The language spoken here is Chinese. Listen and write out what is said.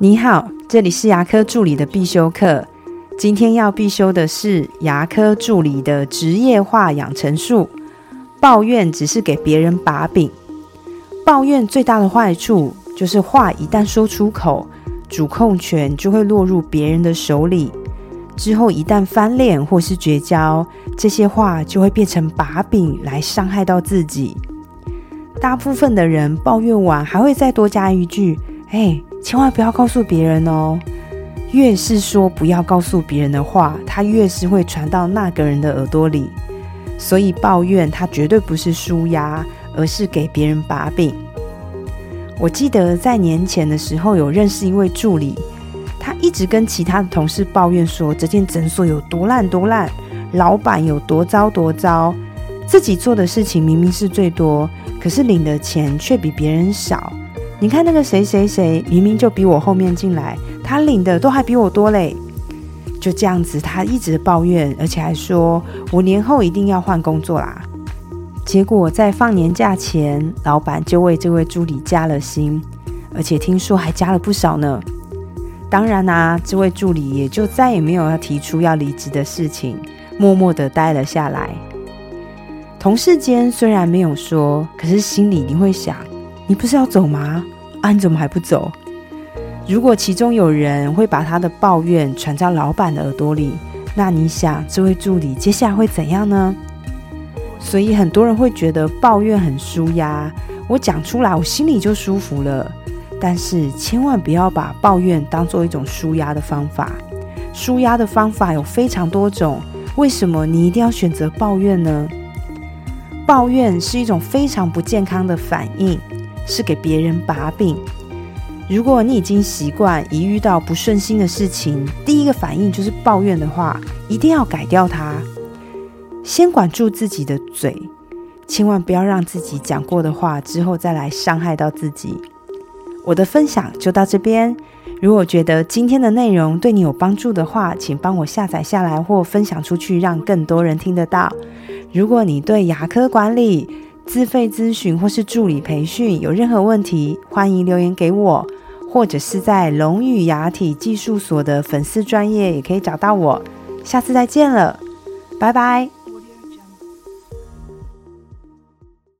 你好，这里是牙科助理的必修课。今天要必修的是牙科助理的职业化养成术。抱怨只是给别人把柄，抱怨最大的坏处就是话一旦说出口，主控权就会落入别人的手里。之后一旦翻脸或是绝交，这些话就会变成把柄来伤害到自己。大部分的人抱怨完还会再多加一句：“哎。”千万不要告诉别人哦！越是说不要告诉别人的话，它越是会传到那个人的耳朵里。所以抱怨它绝对不是舒压，而是给别人把柄。我记得在年前的时候，有认识一位助理，他一直跟其他的同事抱怨说这间诊所有多烂多烂，老板有多糟多糟，自己做的事情明明是最多，可是领的钱却比别人少。你看那个谁谁谁，明明就比我后面进来，他领的都还比我多嘞。就这样子，他一直抱怨，而且还说我年后一定要换工作啦。结果在放年假前，老板就为这位助理加了薪，而且听说还加了不少呢。当然啦，这位助理也就再也没有要提出要离职的事情，默默的待了下来。同事间虽然没有说，可是心里你会想。你不是要走吗？啊，你怎么还不走？如果其中有人会把他的抱怨传到老板的耳朵里，那你想这位助理接下来会怎样呢？所以很多人会觉得抱怨很舒压，我讲出来我心里就舒服了。但是千万不要把抱怨当做一种舒压的方法。舒压的方法有非常多种，为什么你一定要选择抱怨呢？抱怨是一种非常不健康的反应。是给别人把柄。如果你已经习惯一遇到不顺心的事情，第一个反应就是抱怨的话，一定要改掉它。先管住自己的嘴，千万不要让自己讲过的话之后再来伤害到自己。我的分享就到这边。如果觉得今天的内容对你有帮助的话，请帮我下载下来或分享出去，让更多人听得到。如果你对牙科管理，自费咨询或是助理培训，有任何问题，欢迎留言给我，或者是在龙语牙体技术所的粉丝专业也可以找到我。下次再见了，拜拜。